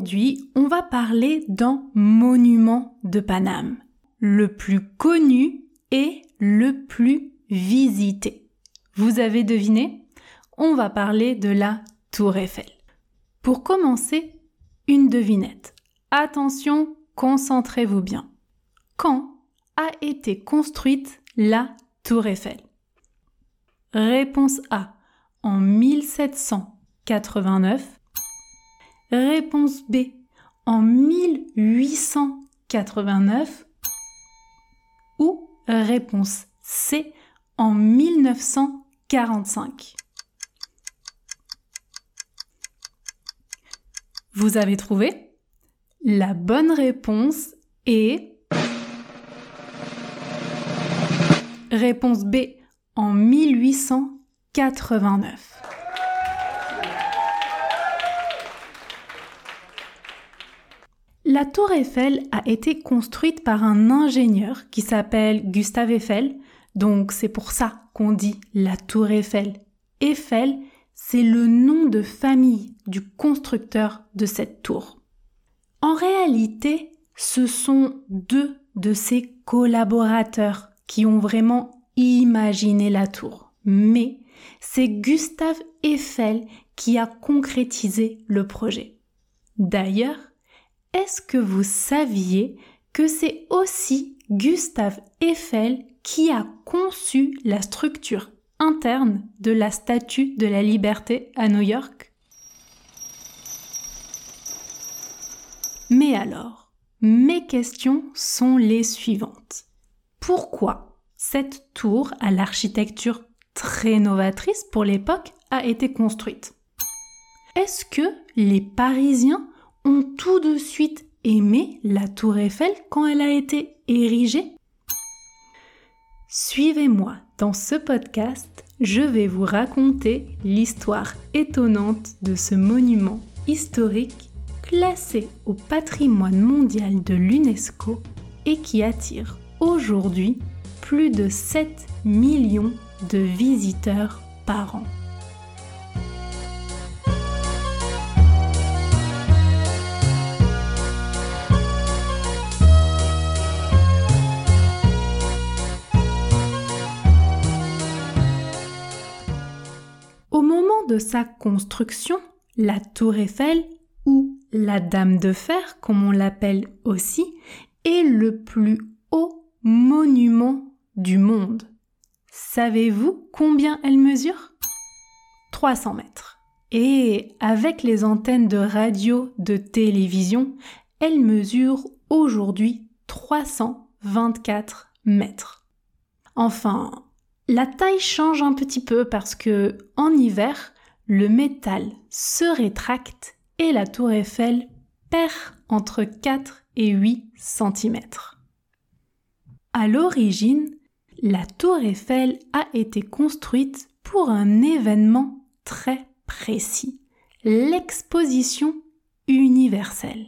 Aujourd'hui, on va parler d'un monument de Paname, le plus connu et le plus visité. Vous avez deviné? On va parler de la Tour Eiffel. Pour commencer, une devinette. Attention, concentrez-vous bien. Quand a été construite la Tour Eiffel? Réponse A. En 1789. Réponse B. En 1889. Ou réponse C. En 1945. Vous avez trouvé? La bonne réponse est... Réponse B en 1889. La tour Eiffel a été construite par un ingénieur qui s'appelle Gustave Eiffel, donc c'est pour ça qu'on dit la tour Eiffel. Eiffel, c'est le nom de famille du constructeur de cette tour. En réalité, ce sont deux de ses collaborateurs qui ont vraiment imaginé la tour. Mais c'est Gustave Eiffel qui a concrétisé le projet. D'ailleurs, est-ce que vous saviez que c'est aussi Gustave Eiffel qui a conçu la structure interne de la Statue de la Liberté à New York? Mais alors, mes questions sont les suivantes. Pourquoi cette tour à l'architecture très novatrice pour l'époque a été construite? Est-ce que les Parisiens ont tout de suite aimé la tour Eiffel quand elle a été érigée Suivez-moi dans ce podcast, je vais vous raconter l'histoire étonnante de ce monument historique classé au patrimoine mondial de l'UNESCO et qui attire aujourd'hui plus de 7 millions de visiteurs par an. De sa construction, la tour Eiffel ou la Dame de Fer, comme on l'appelle aussi, est le plus haut monument du monde. Savez-vous combien elle mesure? 300 mètres. Et avec les antennes de radio, de télévision, elle mesure aujourd'hui 324 mètres. Enfin, la taille change un petit peu parce que en hiver, le métal se rétracte et la tour Eiffel perd entre 4 et 8 cm. À l'origine, la tour Eiffel a été construite pour un événement très précis, l'exposition universelle.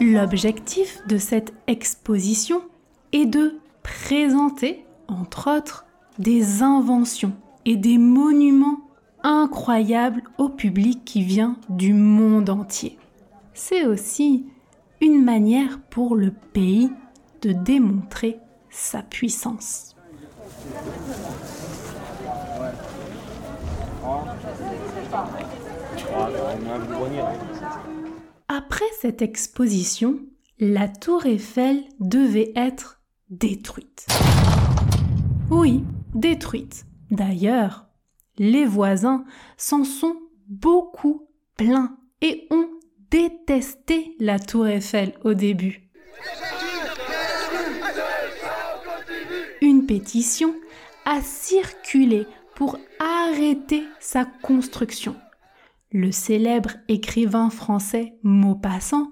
L'objectif de cette exposition est de présenter, entre autres, des inventions et des monuments incroyables au public qui vient du monde entier. C'est aussi une manière pour le pays de démontrer sa puissance. Après cette exposition, la tour Eiffel devait être détruite. Oui, détruite. D'ailleurs, les voisins s'en sont beaucoup plaints et ont détesté la tour Eiffel au début. Une pétition a circulé pour arrêter sa construction. le célèbre écrivain français Maupassant,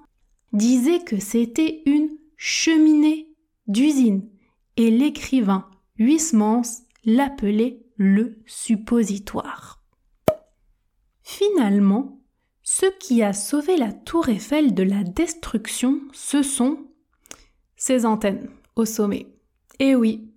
disait que c'était une cheminée d'usine et l'écrivain Huysmans l'appelait le suppositoire. Finalement, ce qui a sauvé la tour Eiffel de la destruction, ce sont ses antennes au sommet. Et oui,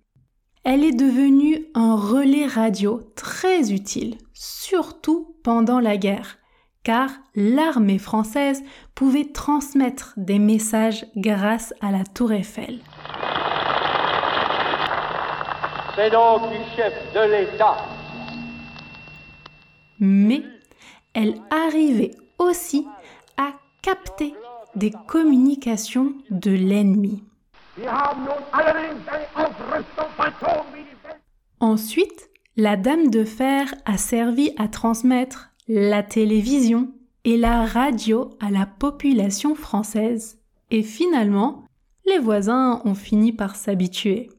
elle est devenue un relais radio très utile, surtout pendant la guerre, car l'armée française pouvait transmettre des messages grâce à la tour Eiffel. C'est donc du chef de l'État. Mais elle arrivait aussi à capter des communications de l'ennemi. Ensuite, la Dame de Fer a servi à transmettre la télévision et la radio à la population française. Et finalement, les voisins ont fini par s'habituer.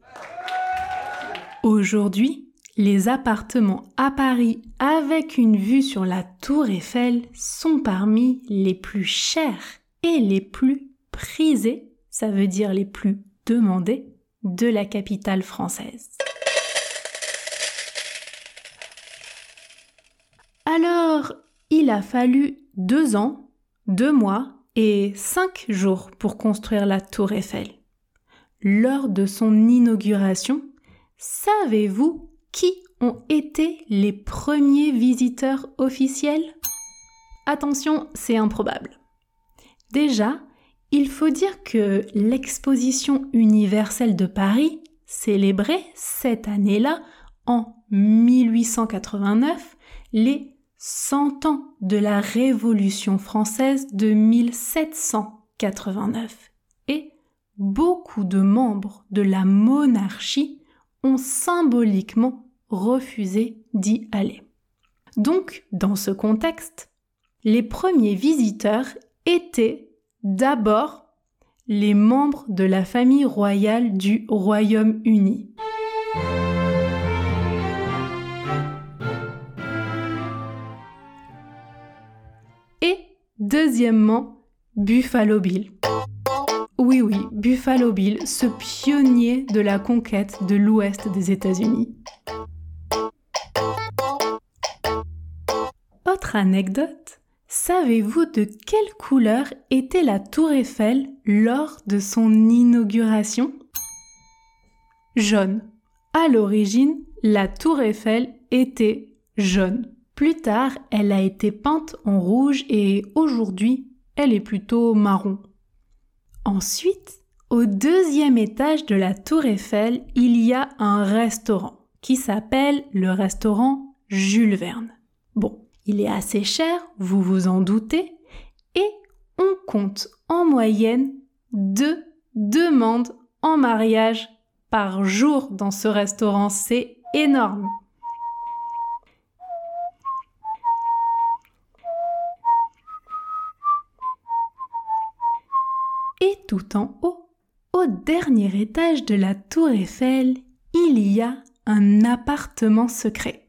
Aujourd'hui, les appartements à Paris avec une vue sur la tour Eiffel sont parmi les plus chers et les plus prisés ça veut dire les plus demandés, de la capitale française. Alors, il a fallu deux ans, deux mois et cinq jours pour construire la tour Eiffel. Lors de son inauguration, savez-vous qui ont été les premiers visiteurs officiels? Attention, c'est improbable. Déjà, il faut dire que l'exposition universelle de Paris, célébrait cette année-là, en 1889, les 100 ans de la Révolution française de 1789. Et beaucoup de membres de la monarchie symboliquement refusé d'y aller. Donc, dans ce contexte, les premiers visiteurs étaient D'abord, les membres de la famille royale du Royaume-Uni. Et deuxièmement, Buffalo Bill. Oui, oui, Buffalo Bill, ce pionnier de la conquête de l'ouest des États-Unis. Autre anecdote, Savez-vous de quelle couleur était la tour Eiffel lors de son inauguration? Jaune. À l'origine, la tour Eiffel était jaune. Plus tard, elle a été peinte en rouge et aujourd'hui, elle est plutôt marron. Ensuite, au deuxième étage de la tour Eiffel, il y a un restaurant qui s'appelle le restaurant Jules Verne. Bon, il est assez cher, vous vous en doutez, et on compte en moyenne deux demandes en mariage par jour dans ce restaurant. C'est énorme. Et en haut, au dernier étage de la tour Eiffel, il y a un appartement secret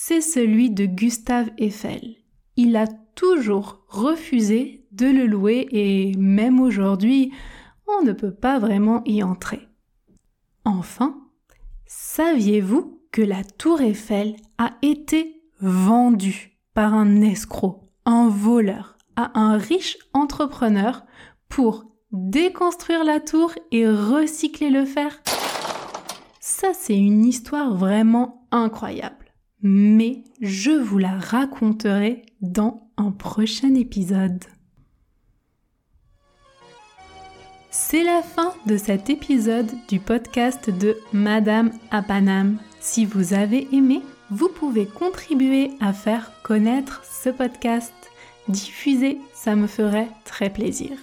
c'est celui de Gustave Eiffel. Il a toujours refusé de le louer et même aujourd'hui, on ne peut pas vraiment y entrer. Enfin, saviez-vous que la tour Eiffel a été vendue par un escroc, un voleur, à un riche entrepreneur pour déconstruire la tour et recycler le fer Ça, c'est une histoire vraiment incroyable mais je vous la raconterai dans un prochain épisode. C'est la fin de cet épisode du podcast de Madame à Paname. Si vous avez aimé, vous pouvez contribuer à faire connaître ce podcast. Diffuser, ça me ferait très plaisir.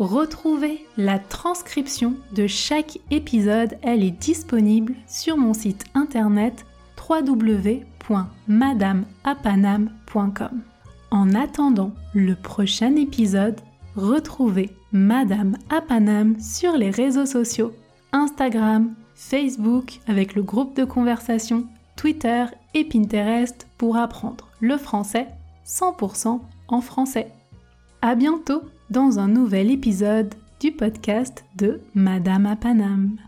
Retrouvez la transcription de chaque épisode, elle est disponible sur mon site internet www.madameapanam.com. En attendant le prochain épisode, retrouvez Madame Apanam sur les réseaux sociaux Instagram, Facebook avec le groupe de conversation, Twitter et Pinterest pour apprendre le français 100% en français. À bientôt dans un nouvel épisode du podcast de Madame à Paname.